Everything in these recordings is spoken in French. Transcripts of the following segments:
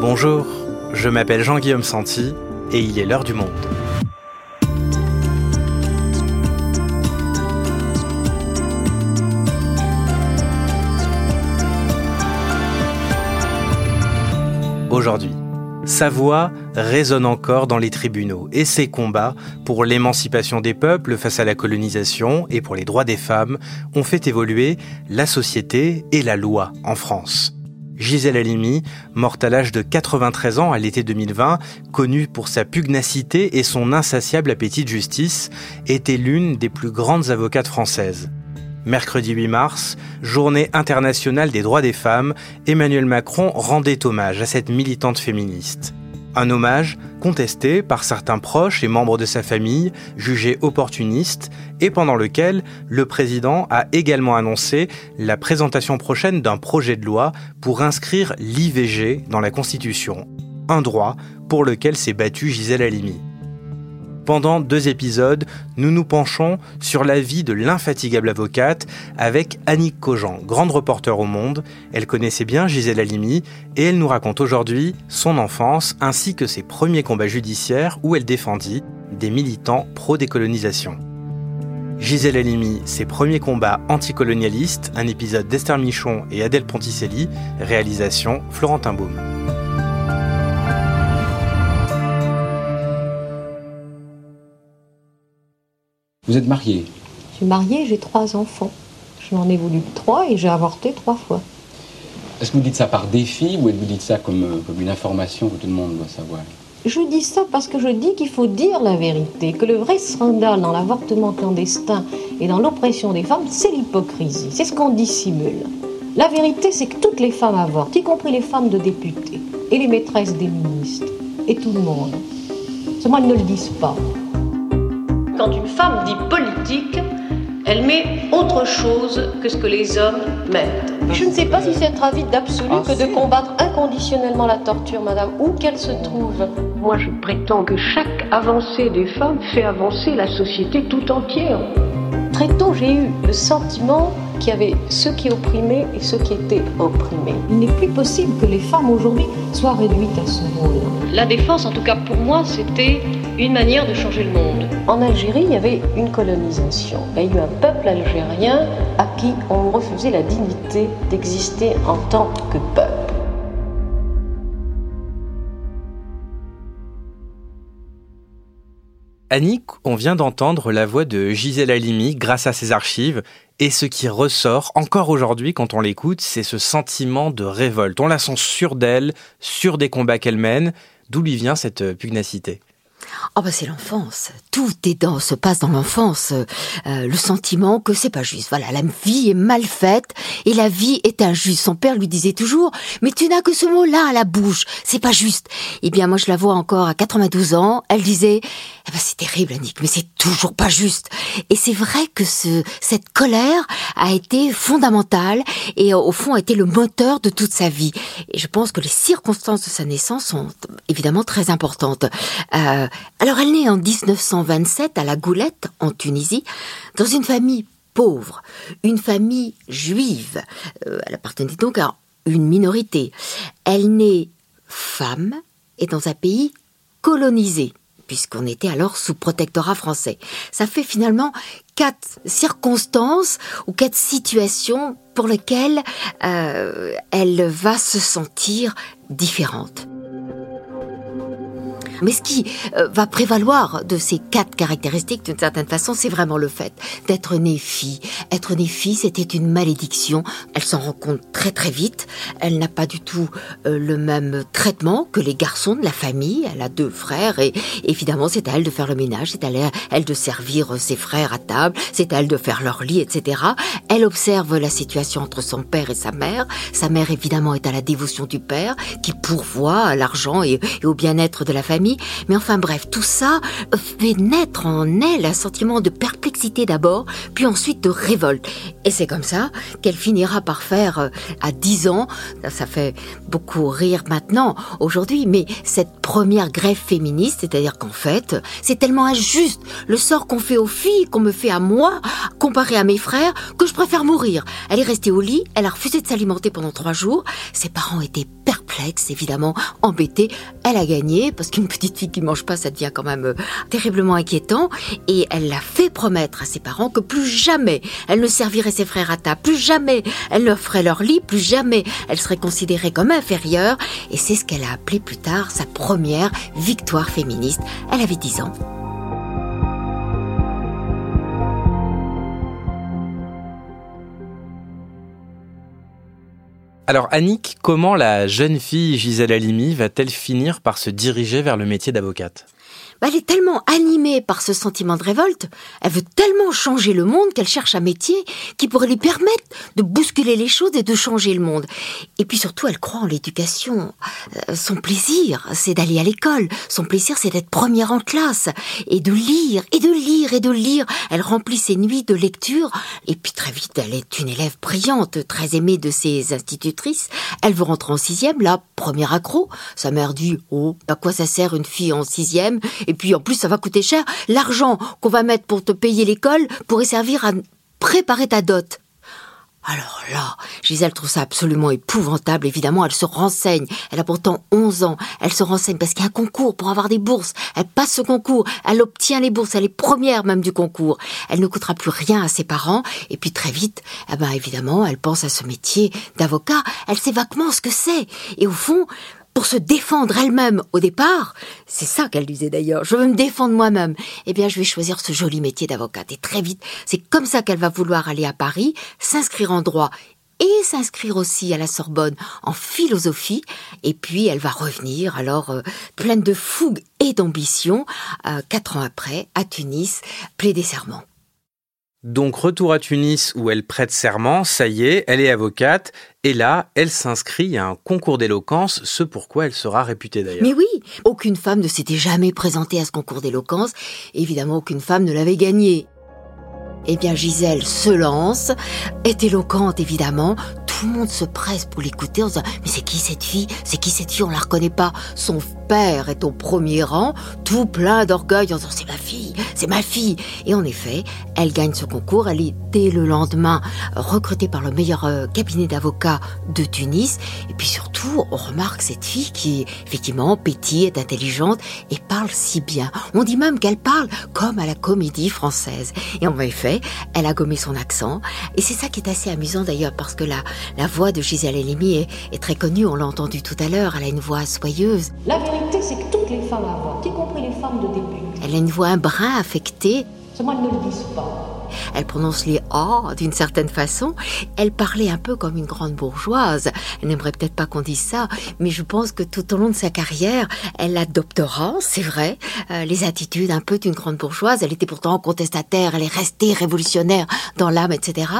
Bonjour, je m'appelle Jean-Guillaume Santi et il est l'heure du monde. Aujourd'hui, sa voix résonne encore dans les tribunaux et ses combats pour l'émancipation des peuples face à la colonisation et pour les droits des femmes ont fait évoluer la société et la loi en France. Gisèle Halimi, morte à l'âge de 93 ans à l'été 2020, connue pour sa pugnacité et son insatiable appétit de justice, était l'une des plus grandes avocates françaises. Mercredi 8 mars, journée internationale des droits des femmes, Emmanuel Macron rendait hommage à cette militante féministe. Un hommage contesté par certains proches et membres de sa famille, jugé opportuniste, et pendant lequel le président a également annoncé la présentation prochaine d'un projet de loi pour inscrire l'IVG dans la Constitution, un droit pour lequel s'est battue Gisèle Halimi. Pendant deux épisodes, nous nous penchons sur la vie de l'infatigable avocate avec Annick Cogent, grande reporter au Monde. Elle connaissait bien Gisèle Halimi et elle nous raconte aujourd'hui son enfance ainsi que ses premiers combats judiciaires où elle défendit des militants pro-décolonisation. Gisèle Halimi, ses premiers combats anticolonialistes, un épisode d'Esther Michon et Adèle Ponticelli, réalisation Florentin Baume. Vous êtes mariée Je suis mariée, j'ai trois enfants. Je m'en ai voulu trois et j'ai avorté trois fois. Est-ce que vous dites ça par défi ou est-ce que vous dites ça comme, euh, comme une information que tout le monde doit savoir? Je dis ça parce que je dis qu'il faut dire la vérité, que le vrai scandale dans l'avortement clandestin et dans l'oppression des femmes, c'est l'hypocrisie, c'est ce qu'on dissimule. La vérité, c'est que toutes les femmes avortent, y compris les femmes de députés et les maîtresses des ministres et tout le monde. Seulement, elles ne le disent pas. Quand une femme dit politique, elle met autre chose que ce que les hommes mettent. Je ne sais pas si c'est être avide d'absolu Ah, que de combattre inconditionnellement la torture, madame, où qu'elle se trouve. Moi, je prétends que chaque avancée des femmes fait avancer la société tout entière. Très tôt, j'ai eu le sentiment qu'il y avait ceux qui opprimaient et ceux qui étaient opprimés. Il n'est plus possible que les femmes aujourd'hui soient réduites à ce rôle. La défense, en tout cas pour moi, c'était une manière de changer le monde. En Algérie, il y avait une colonisation. Il y a eu un peuple algérien à qui on refusait la dignité d'exister en tant que peuple. Annick, on vient d'entendre la voix de Gisèle Halimi grâce à ses archives, et ce qui ressort encore aujourd'hui quand on l'écoute, c'est ce sentiment de révolte. On la sent sûre d'elle, sûre des combats qu'elle mène. D'où lui vient cette pugnacité? Oh bah c'est l'enfance. Tout est dans, se passe dans l'enfance. Euh, le sentiment que c'est pas juste. Voilà, la vie est mal faite et la vie est injuste. Son père lui disait toujours, mais tu n'as que ce mot-là à la bouche. C'est pas juste. Eh bien, moi je la vois encore à 92 ans. Elle disait, eh ben, c'est terrible, Annick, mais c'est toujours pas juste. Et c'est vrai que ce, cette colère a été fondamentale et euh, au fond a été le moteur de toute sa vie. Et je pense que les circonstances de sa naissance sont évidemment très importantes. Euh, alors elle naît en 1927 à La Goulette, en Tunisie, dans une famille pauvre, une famille juive. Euh, elle appartenait donc à une minorité. Elle naît femme et dans un pays colonisé puisqu'on était alors sous protectorat français. Ça fait finalement quatre circonstances ou quatre situations pour lesquelles euh, elle va se sentir différente. Mais ce qui euh, va prévaloir de ces quatre caractéristiques, d'une certaine façon, c'est vraiment le fait d'être née fille. Être née fille, c'était une malédiction. Elle s'en rend compte très très vite. Elle n'a pas du tout euh, le même traitement que les garçons de la famille. Elle a deux frères et évidemment, c'est à elle de faire le ménage, c'est à elle de servir ses frères à table, c'est à elle de faire leur lit, etc. Elle observe la situation entre son père et sa mère. Sa mère, évidemment, est à la dévotion du père, qui pourvoit à l'argent et au bien-être de la famille. Mais enfin bref, tout ça fait naître en elle un sentiment de perplexité d'abord, puis ensuite de révolte. Et c'est comme ça qu'elle finira par faire, euh, à 10 ans, ça fait beaucoup rire maintenant, aujourd'hui, mais cette première grève féministe, c'est-à-dire qu'en fait, c'est tellement injuste le sort qu'on fait aux filles, qu'on me fait à moi, comparé à mes frères, que je préfère mourir. Elle est restée au lit, elle a refusé de s'alimenter pendant trois jours, ses parents étaient perplexes perplexe, évidemment, embêtée. Elle a gagné, parce qu'une petite fille qui mange pas, ça devient quand même euh, terriblement inquiétant. Et elle l'a fait promettre à ses parents que plus jamais elle ne servirait ses frères à table, plus jamais elle ne ferait leur lit, plus jamais elle serait considérée comme inférieure. Et c'est ce qu'elle a appelé plus tard sa première victoire féministe. Elle avait 10 ans. Alors Annick, comment la jeune fille Gisèle Halimi va-t-elle finir par se diriger vers le métier d'avocate? Elle est tellement animée par ce sentiment de révolte, elle veut tellement changer le monde qu'elle cherche un métier qui pourrait lui permettre de bousculer les choses et de changer le monde. Et puis surtout, elle croit en l'éducation. Euh, son plaisir, c'est d'aller à l'école. Son plaisir, c'est d'être première en classe et de lire et de lire et de lire. Elle remplit ses nuits de lecture et puis très vite, elle est une élève brillante, très aimée de ses institutrices. Elle veut rentrer en sixième, là, première accro. Sa mère dit, oh, à quoi ça sert une fille en sixième? Et puis en plus, ça va coûter cher. L'argent qu'on va mettre pour te payer l'école pourrait servir à préparer ta dot. Alors là, Gisèle trouve ça absolument épouvantable. Évidemment, elle se renseigne. Elle a pourtant 11 ans. Elle se renseigne parce qu'il y a un concours pour avoir des bourses. Elle passe ce concours. Elle obtient les bourses. Elle est première même du concours. Elle ne coûtera plus rien à ses parents. Et puis très vite, eh ben évidemment, elle pense à ce métier d'avocat. Elle sait vaguement ce que c'est. Et au fond, pour se défendre elle-même au départ, c'est ça qu'elle disait d'ailleurs, je veux me défendre moi-même, eh bien je vais choisir ce joli métier d'avocate. Et très vite, c'est comme ça qu'elle va vouloir aller à Paris, s'inscrire en droit et s'inscrire aussi à la Sorbonne en philosophie. Et puis elle va revenir alors euh, pleine de fougue et d'ambition, euh, quatre ans après, à Tunis, plaider serment. Donc retour à Tunis où elle prête serment, ça y est, elle est avocate, et là, elle s'inscrit à un concours d'éloquence, ce pourquoi elle sera réputée d'ailleurs. Mais oui, aucune femme ne s'était jamais présentée à ce concours d'éloquence, évidemment aucune femme ne l'avait gagné. Eh bien Gisèle se lance, est éloquente évidemment, tout le monde se presse pour l'écouter en disant mais c'est qui cette fille? C'est qui cette fille? On la reconnaît pas. Père est au premier rang, tout plein d'orgueil en disant c'est ma fille, c'est ma fille. Et en effet, elle gagne ce concours. Elle est dès le lendemain recrutée par le meilleur euh, cabinet d'avocats de Tunis. Et puis surtout, on remarque cette fille qui effectivement pétille, est intelligente et parle si bien. On dit même qu'elle parle comme à la comédie française. Et en effet, elle a gommé son accent. Et c'est ça qui est assez amusant d'ailleurs parce que la, voix de Gisèle Halimi est, est très connue. On l'a entendu tout à l'heure. Elle a une voix soyeuse. C'est que toutes les femmes à y compris les femmes de début. Elle a une voix un brin affectée. Seulement, elles ne le disent pas. Elle prononce les A d'une certaine façon. Elle parlait un peu comme une grande bourgeoise. Elle n'aimerait peut-être pas qu'on dise ça, mais je pense que tout au long de sa carrière, elle adoptera, c'est vrai, euh, les attitudes un peu d'une grande bourgeoise. Elle était pourtant contestataire, elle est restée révolutionnaire dans l'âme, etc.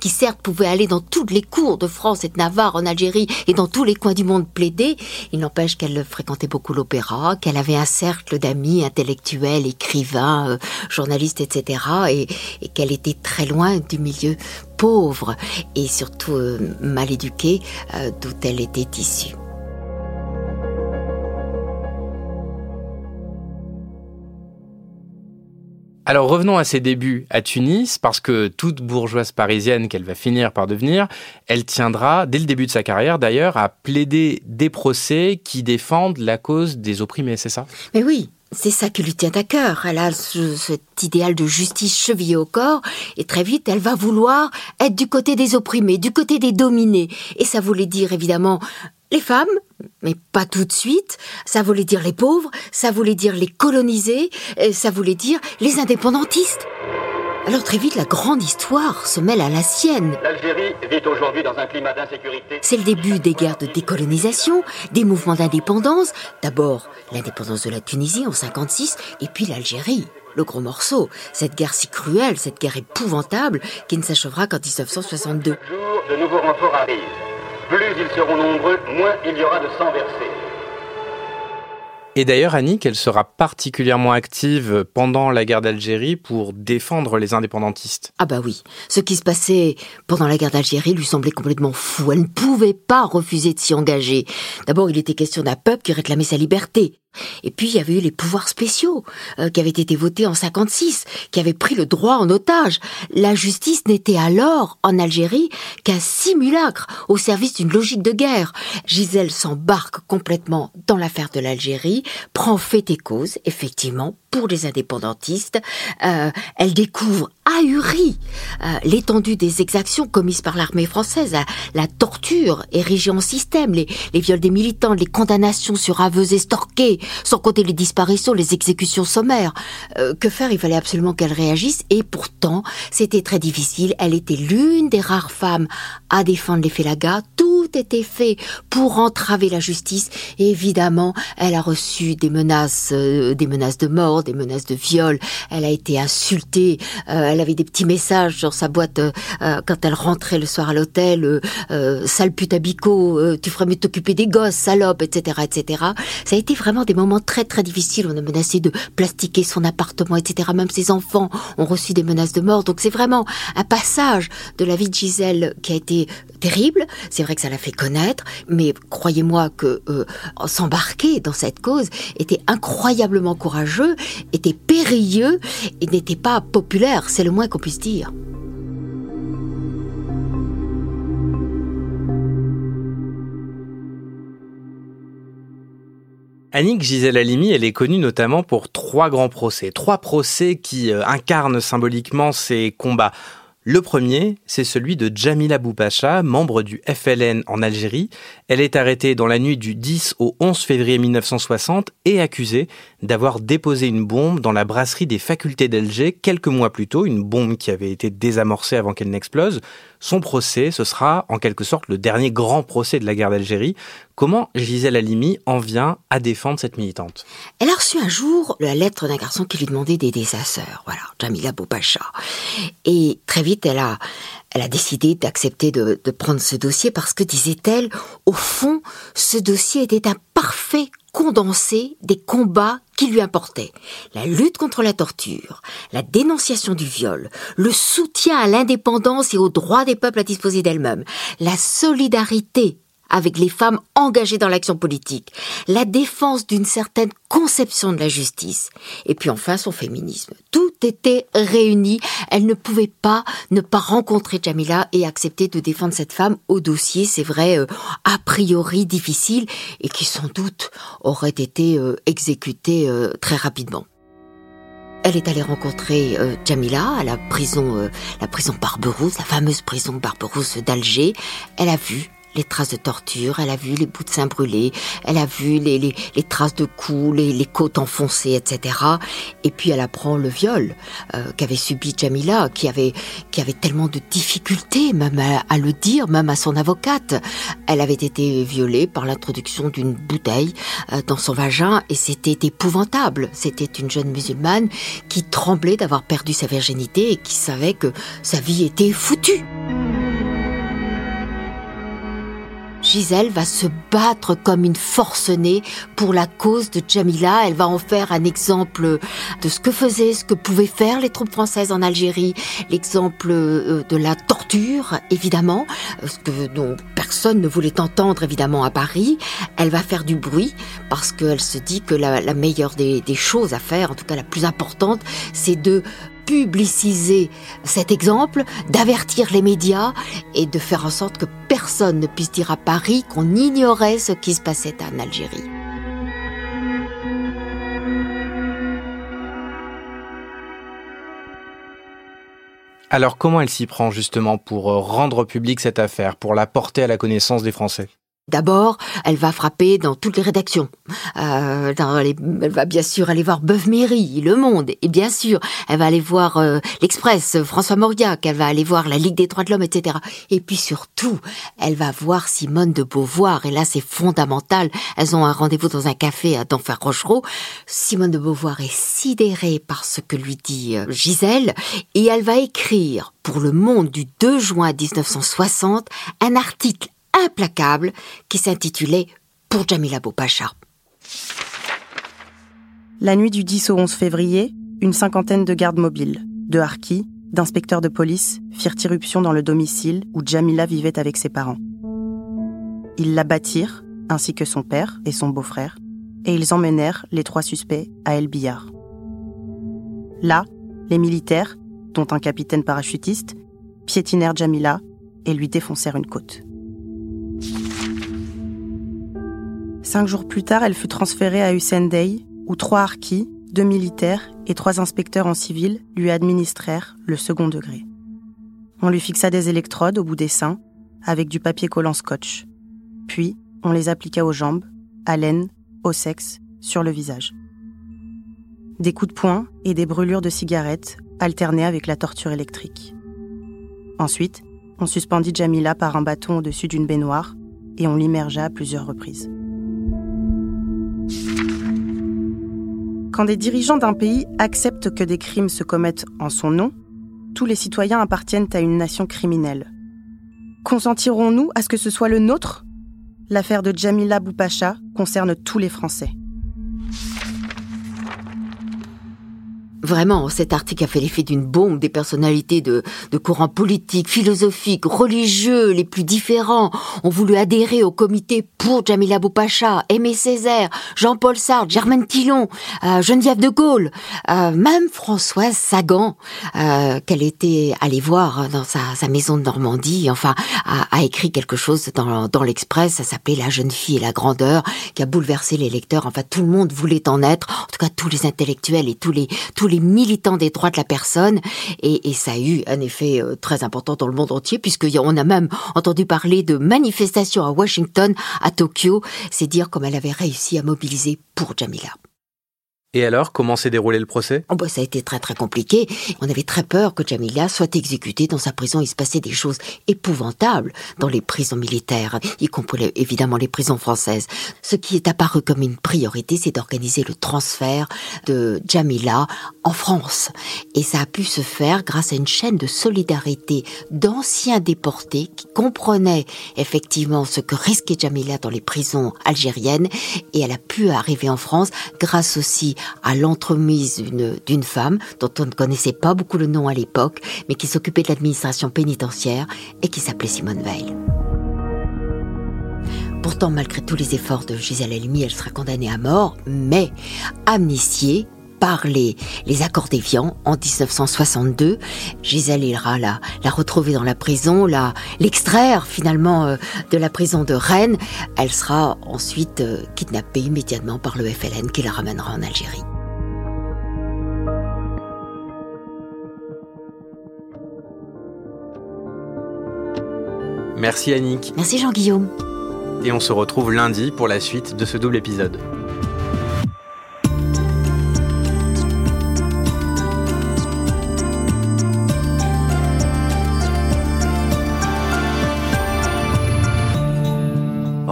Qui certes pouvait aller dans toutes les cours de France et de Navarre en Algérie et dans tous les coins du monde plaider. Il n'empêche qu'elle fréquentait beaucoup l'opéra, qu'elle avait un cercle d'amis intellectuels, écrivains, euh, journalistes, etc. et, et qu'elle était très loin du milieu pauvre et surtout euh, mal éduqué euh, d'où elle était issue. Alors revenons à ses débuts à Tunis, parce que toute bourgeoise parisienne qu'elle va finir par devenir, elle tiendra, dès le début de sa carrière d'ailleurs, à plaider des procès qui défendent la cause des opprimés, c'est ça? Mais oui, c'est ça qui lui tient à cœur. Elle a cet idéal de justice chevillé au corps, et très vite, elle va vouloir être du côté des opprimés, du côté des dominés. Et ça voulait dire évidemment les femmes, mais pas tout de suite. Ça voulait dire les pauvres, ça voulait dire les colonisés, ça voulait dire les indépendantistes. Alors très vite, la grande histoire se mêle à la sienne. L'Algérie vit aujourd'hui dans un climat d'insécurité. C'est le début des guerres de décolonisation, des mouvements d'indépendance. D'abord, l'indépendance de la Tunisie en 56, et puis l'Algérie. Le gros morceau, cette guerre si cruelle, cette guerre épouvantable, qui ne s'achèvera qu'en 1962. Jour, de nouveaux renforts arrivent. Plus ils seront nombreux, moins il y aura de sang versé. Et d'ailleurs, Annick, elle sera particulièrement active pendant la guerre d'Algérie pour défendre les indépendantistes. Ah bah oui, ce qui se passait pendant la guerre d'Algérie lui semblait complètement fou. Elle ne pouvait pas refuser de s'y engager. D'abord, il était question d'un peuple qui réclamait sa liberté. Et puis il y avait eu les pouvoirs spéciaux euh, qui avaient été votés en 56, qui avaient pris le droit en otage. La justice n'était alors en Algérie qu'un simulacre au service d'une logique de guerre. Gisèle s'embarque complètement dans l'affaire de l'Algérie, prend fait et cause, effectivement, pour les indépendantistes. Euh, elle découvre ahurie euh, l'étendue des exactions commises par l'armée française, la, torture érigée en système, les, les, viols des militants, les condamnations sur aveux estorqués, sans compter les disparitions, les exécutions sommaires. Euh, que faire? Il fallait absolument qu'elle réagisse et pourtant c'était très difficile. Elle était l'une des rares femmes à défendre les Félagas. Tout était fait pour entraver la justice et évidemment elle a reçu des menaces, euh, des menaces de mort, des menaces de viol. Elle a été insultée. Euh, elle avait des petits messages sur sa boîte euh, euh, quand elle rentrait le soir à l'hôtel. sale pute à tu ferais mieux t'occuper des gosses, salope, etc., etc. Ça a été vraiment des moments très très difficiles. On a menacé de plastiquer son appartement, etc. Même ses enfants ont reçu des menaces de mort. Donc c'est vraiment un passage de la vie de Gisèle qui a été terrible. C'est vrai que ça l'a fait connaître, mais croyez-moi que s'embarquer dans cette cause était incroyablement courageux était périlleux et n'était pas populaire, c'est le moins qu'on puisse dire. Annick Gisèle Halimi, elle est connue notamment pour trois grands procès. Trois procès qui euh, incarnent symboliquement ces combats. Le premier, c'est celui de Jamila Boupacha, membre du FLN en Algérie. Elle est arrêtée dans la nuit du 10 au 11 février 1960 et accusée d'avoir déposé une bombe dans la brasserie des facultés d'Alger quelques mois plus tôt, une bombe qui avait été désamorcée avant qu'elle n'explose. Son procès, ce sera en quelque sorte le dernier grand procès de la guerre d'Algérie. Comment Gisèle Halimi en vient à défendre cette militante? Elle a reçu un jour la lettre d'un garçon qui lui demandait d'aider sa sœur, voilà, Jamila Boupacha. Et très vite, elle a, décidé d'accepter de, prendre ce dossier parce que, disait-elle, au fond, ce dossier était un parfait condensé des combats qui lui importaient. La lutte contre la torture, la dénonciation du viol, le soutien à l'indépendance et au droit des peuples à disposer d'elles-mêmes, la solidarité avec les femmes engagées dans l'action politique, la défense d'une certaine conception de la justice, et puis enfin son féminisme. Tout était réuni. Elle ne pouvait pas ne pas rencontrer Jamila et accepter de défendre cette femme au dossier, c'est vrai, euh, a priori difficile, et qui sans doute aurait été euh, exécuté euh, très rapidement. Elle est allée rencontrer Jamila à la prison, la prison Barberousse, la fameuse prison Barberousse d'Alger. Elle a vu les traces de torture, elle a vu les bouts de seins brûlés, elle a vu les, les, traces de coups, les, les, côtes enfoncées, etc. Et puis elle apprend le viol euh, qu'avait subi Jamila, qui avait, qui avait tellement de difficultés même à, le dire, même à son avocate. Elle avait été violée par l'introduction d'une bouteille euh, dans son vagin et c'était épouvantable. C'était une jeune musulmane qui tremblait d'avoir perdu sa virginité et qui savait que sa vie était foutue. Gisèle va se battre comme une forcenée pour la cause de Jamila. Elle va en faire un exemple de ce que faisaient, ce que pouvaient faire les troupes françaises en Algérie, l'exemple euh, de la torture, évidemment, ce que dont personne ne voulait entendre, évidemment, à Paris. Elle va faire du bruit parce qu'elle se dit que la, meilleure des choses à faire, en tout cas la plus importante, c'est de publiciser cet exemple, d'avertir les médias et de faire en sorte que personne ne puisse dire à Paris qu'on ignorait ce qui se passait en Algérie. Alors comment elle s'y prend justement pour rendre public cette affaire, pour la porter à la connaissance des Français? D'abord, elle va frapper dans toutes les rédactions. Euh, elle va bien sûr aller voir Beuve-Méry, Le Monde, et bien sûr, elle va aller voir euh, l'Express, François Mauriac, elle va aller voir la Ligue des droits de l'homme, etc. Et puis surtout, elle va voir Simone de Beauvoir, et là c'est fondamental. Elles ont un rendez-vous dans un café à Denfert Rochereau. Simone de Beauvoir est sidérée par ce que lui dit euh, Gisèle, et elle va écrire pour Le Monde du 2 juin 1960 un article implacable qui s'intitulait Pour Jamila Boupacha. La nuit du 10 au 11 février, une cinquantaine de gardes mobiles, de harkis, d'inspecteurs de police firent irruption dans le domicile où Jamila vivait avec ses parents. Ils la battirent, ainsi que son père et son beau-frère, et ils emmenèrent les trois suspects à El Billard. Là, les militaires, dont un capitaine parachutiste, piétinèrent Jamila et lui défoncèrent une côte. Cinq jours plus tard, elle fut transférée à Hussein Dey, où trois harkis, deux militaires et trois inspecteurs en civil lui administrèrent le second degré. On lui fixa des électrodes au bout des seins avec du papier collant scotch. Puis, on les appliqua aux jambes, à l'aine, au sexe, sur le visage. Des coups de poing et des brûlures de cigarettes alternaient avec la torture électrique. Ensuite, on suspendit Jamila par un bâton au-dessus d'une baignoire et on l'immergea à plusieurs reprises. Quand des dirigeants d'un pays acceptent que des crimes se commettent en son nom, tous les citoyens appartiennent à une nation criminelle. Consentirons-nous à ce que ce soit le nôtre? L'affaire de Jamila Boupacha concerne tous les Français. Vraiment, cet article a fait l'effet d'une bombe des personnalités de, de courants politiques, philosophiques, religieux les plus différents. Ont voulu adhérer au comité pour Jamila Boupacha, Aimé Césaire, Jean-Paul Sartre, Germaine Tillon, euh, Geneviève de Gaulle, euh, même Françoise Sagan, euh, qu'elle était allée voir dans sa, sa, maison de Normandie, enfin, a, a écrit quelque chose dans, dans l'Express, ça s'appelait La jeune fille et la grandeur, qui a bouleversé les lecteurs, enfin, tout le monde voulait en être, en tout cas tous les intellectuels et tous les, tous les militants des droits de la personne et, ça a eu un effet euh, très important dans le monde entier puisqu'on a même entendu parler de manifestations à Washington, à Tokyo. C'est dire comme elle avait réussi à mobiliser pour Jamila. Et alors, comment s'est déroulé le procès? Oh bah, Ça a été très très compliqué. On avait très peur que Jamila soit exécutée dans sa prison. Il se passait des choses épouvantables dans les prisons militaires, y compris évidemment les prisons françaises. Ce qui est apparu comme une priorité, c'est d'organiser le transfert de Jamila en France. Et ça a pu se faire grâce à une chaîne de solidarité d'anciens déportés qui comprenaient effectivement ce que risquait Jamila dans les prisons algériennes. Et elle a pu arriver en France grâce aussi à l'entremise d'une femme dont on ne connaissait pas beaucoup le nom à l'époque, mais qui s'occupait de l'administration pénitentiaire et qui s'appelait Simone Veil. Pourtant, malgré tous les efforts de Gisèle Halimi, elle sera condamnée à mort, mais amnistiée par les, les accords d'Évian en 1962. Gisèle ira la, la retrouver dans la prison, la, l'extraire finalement euh, de la prison de Rennes. Elle sera ensuite euh, kidnappée immédiatement par le FLN qui la ramènera en Algérie. Merci Annick. Merci Jean-Guillaume. Et on se retrouve lundi pour la suite de ce double épisode.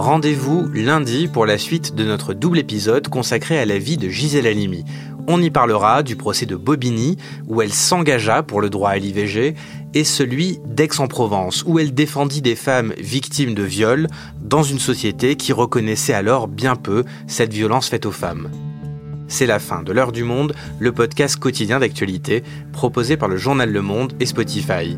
Rendez-vous lundi pour la suite de notre double épisode consacré à la vie de Gisèle Halimi. On y parlera du procès de Bobigny, où elle s'engagea pour le droit à l'IVG, et celui d'Aix-en-Provence, où elle défendit des femmes victimes de viol dans une société qui reconnaissait alors bien peu cette violence faite aux femmes. C'est la fin de l'heure du monde, le podcast quotidien d'actualité proposé par le journal Le Monde et Spotify.